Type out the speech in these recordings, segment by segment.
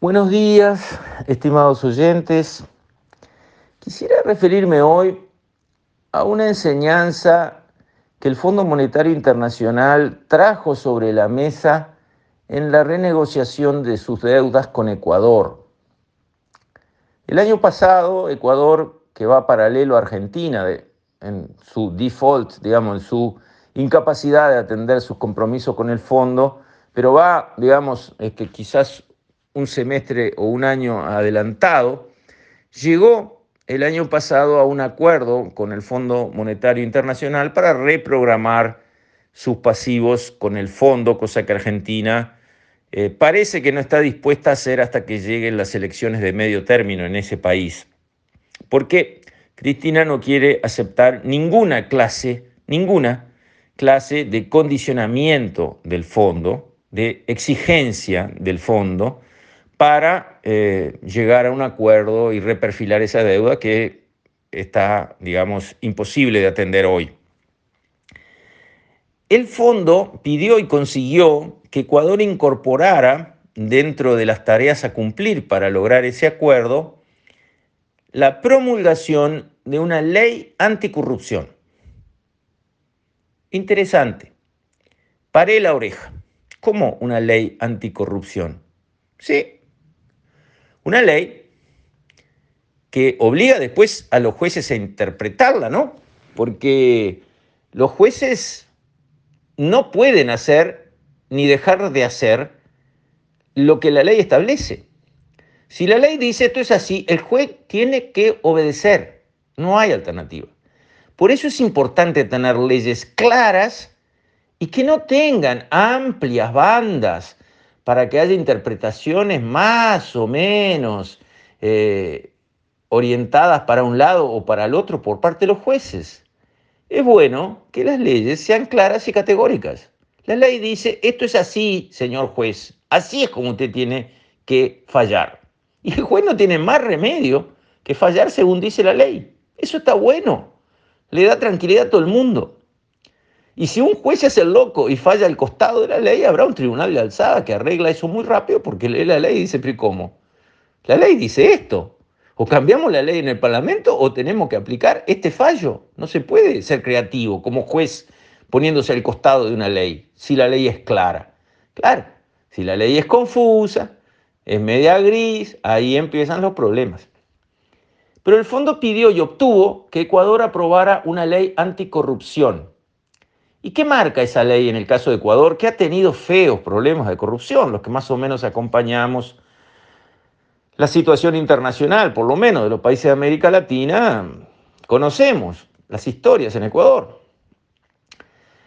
Buenos días, estimados oyentes. Quisiera referirme hoy a una enseñanza que el Fondo Monetario Internacional trajo sobre la mesa en la renegociación de sus deudas con Ecuador. El año pasado, Ecuador, que va paralelo a Argentina en su default, digamos, en su incapacidad de atender sus compromisos con el fondo, pero va, digamos, que quizás un semestre o un año adelantado, llegó el año pasado a un acuerdo con el Fondo Monetario Internacional para reprogramar sus pasivos con el fondo, cosa que Argentina eh, parece que no está dispuesta a hacer hasta que lleguen las elecciones de medio término en ese país. Porque Cristina no quiere aceptar ninguna clase, ninguna clase de condicionamiento del fondo, de exigencia del fondo, para eh, llegar a un acuerdo y reperfilar esa deuda que está, digamos, imposible de atender hoy. El fondo pidió y consiguió que Ecuador incorporara dentro de las tareas a cumplir para lograr ese acuerdo la promulgación de una ley anticorrupción. Interesante. Paré la oreja. ¿Cómo una ley anticorrupción? Sí, una ley que obliga después a los jueces a interpretarla, ¿no? Porque los jueces no pueden hacer ni dejar de hacer lo que la ley establece. Si la ley dice esto es así, el juez tiene que obedecer. No hay alternativa. Por eso es importante tener leyes claras y que no tengan amplias bandas para que haya interpretaciones más o menos eh, orientadas para un lado o para el otro por parte de los jueces. Es bueno que las leyes sean claras y categóricas. La ley dice, esto es así, señor juez, así es como usted tiene que fallar. Y el juez no tiene más remedio que fallar según dice la ley. Eso está bueno, le da tranquilidad a todo el mundo. Y si un juez hace el loco y falla al costado de la ley, habrá un tribunal de alzada que arregla eso muy rápido porque lee la ley y dice, pero ¿cómo? La ley dice esto. O cambiamos la ley en el Parlamento o tenemos que aplicar este fallo. No se puede ser creativo como juez poniéndose al costado de una ley, si la ley es clara. Claro, si la ley es confusa, es media gris, ahí empiezan los problemas. Pero el fondo pidió y obtuvo que Ecuador aprobara una ley anticorrupción ¿Y qué marca esa ley en el caso de Ecuador, que ha tenido feos problemas de corrupción, los que más o menos acompañamos la situación internacional, por lo menos de los países de América Latina, conocemos las historias en Ecuador.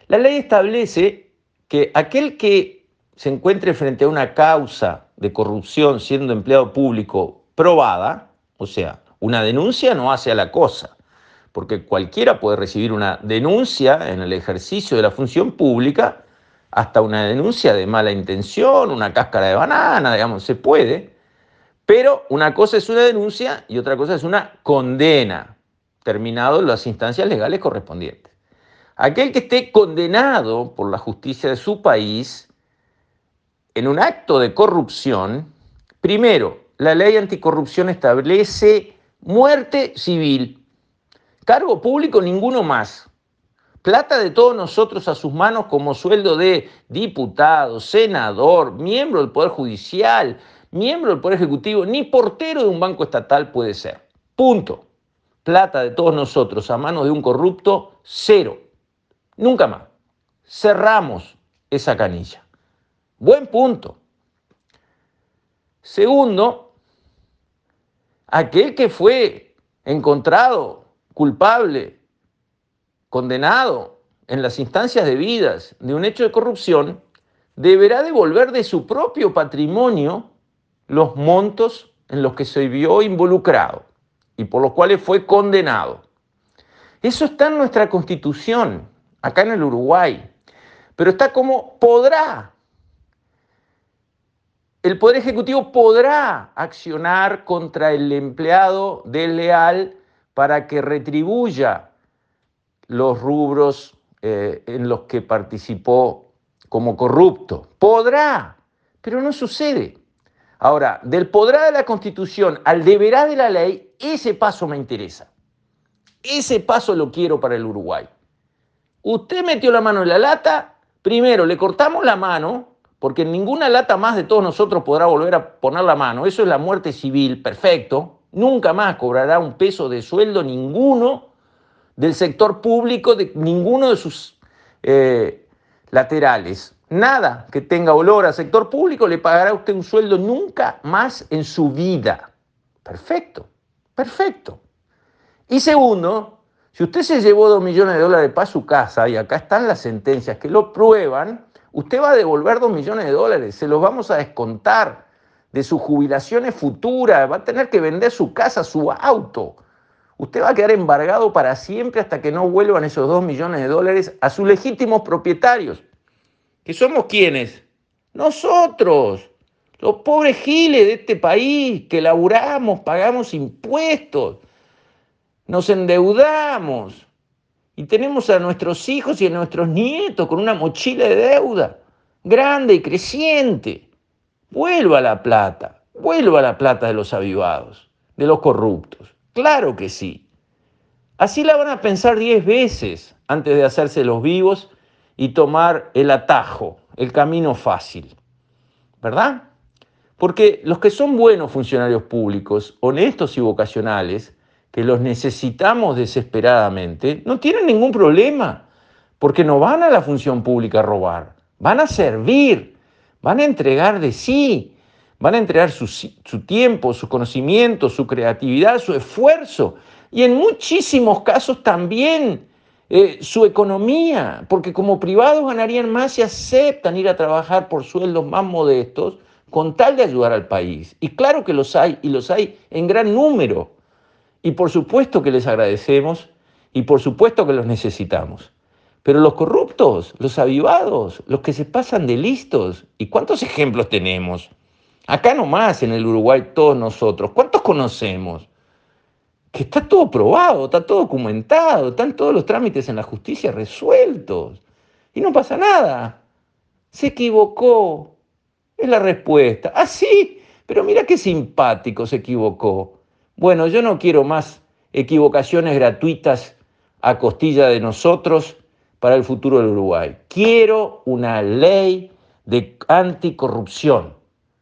La ley establece que aquel que se encuentre frente a una causa de corrupción siendo empleado público probada, o sea, una denuncia no hace a la cosa, porque cualquiera puede recibir una denuncia en el ejercicio de la función pública, hasta una denuncia de mala intención, una cáscara de banana, digamos, se puede, pero una cosa es una denuncia y otra cosa es una condena, terminado las instancias legales correspondientes. Aquel que esté condenado por la justicia de su país en un acto de corrupción, primero, la ley anticorrupción establece muerte civil Cargo público ninguno más. Plata de todos nosotros a sus manos como sueldo de diputado, senador, miembro del Poder Judicial, miembro del Poder Ejecutivo, ni portero de un banco estatal puede ser. Punto. Plata de todos nosotros a manos de un corrupto, cero. Nunca más. Cerramos esa canilla. Buen punto. Segundo, aquel que fue encontrado culpable, condenado en las instancias debidas de un hecho de corrupción, deberá devolver de su propio patrimonio los montos en los que se vio involucrado y por los cuales fue condenado. Eso está en nuestra constitución, acá en el Uruguay, pero está como podrá. El Poder Ejecutivo podrá accionar contra el empleado desleal para que retribuya los rubros eh, en los que participó como corrupto. Podrá, pero no sucede. Ahora, del podrá de la Constitución al deberá de la ley, ese paso me interesa. Ese paso lo quiero para el Uruguay. Usted metió la mano en la lata, primero le cortamos la mano, porque ninguna lata más de todos nosotros podrá volver a poner la mano. Eso es la muerte civil, perfecto. Nunca más cobrará un peso de sueldo ninguno del sector público, de ninguno de sus eh, laterales. Nada que tenga olor a sector público le pagará a usted un sueldo nunca más en su vida. Perfecto, perfecto. Y segundo, si usted se llevó dos millones de dólares para su casa, y acá están las sentencias que lo prueban, usted va a devolver dos millones de dólares, se los vamos a descontar de sus jubilaciones futuras, va a tener que vender su casa, su auto. Usted va a quedar embargado para siempre hasta que no vuelvan esos dos millones de dólares a sus legítimos propietarios. ¿Que somos quienes? Nosotros, los pobres giles de este país que laburamos, pagamos impuestos nos endeudamos y tenemos a nuestros hijos y a nuestros nietos con una mochila de deuda grande y creciente. Vuelva la plata, vuelva la plata de los avivados, de los corruptos. Claro que sí. Así la van a pensar diez veces antes de hacerse los vivos y tomar el atajo, el camino fácil. ¿Verdad? Porque los que son buenos funcionarios públicos, honestos y vocacionales, que los necesitamos desesperadamente, no tienen ningún problema, porque no van a la función pública a robar, van a servir, van a entregar de sí, van a entregar su, tiempo, su conocimiento, su creatividad, su esfuerzo y en muchísimos casos también eh, su economía, porque como privados ganarían más si aceptan ir a trabajar por sueldos más modestos con tal de ayudar al país. Y claro que los hay, y los hay en gran número. Y por supuesto que les agradecemos y por supuesto que los necesitamos. Pero los corruptos, los avivados, los que se pasan de listos, ¿y cuántos ejemplos tenemos? Acá nomás en el Uruguay todos nosotros, ¿cuántos conocemos? Que está todo probado, está todo documentado, están todos los trámites en la justicia resueltos. Y no pasa nada. Se equivocó. Es la respuesta. Ah, sí, pero mira qué simpático se equivocó. Bueno, yo no quiero más equivocaciones gratuitas a costilla de nosotros para el futuro del Uruguay. Quiero una ley de anticorrupción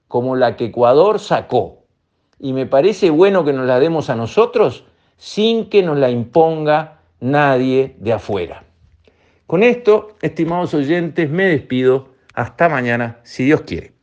como la que Ecuador sacó. Y me parece bueno que nos la demos a nosotros sin que nos la imponga nadie de afuera. Con esto, estimados oyentes, me despido. Hasta mañana, si Dios quiere.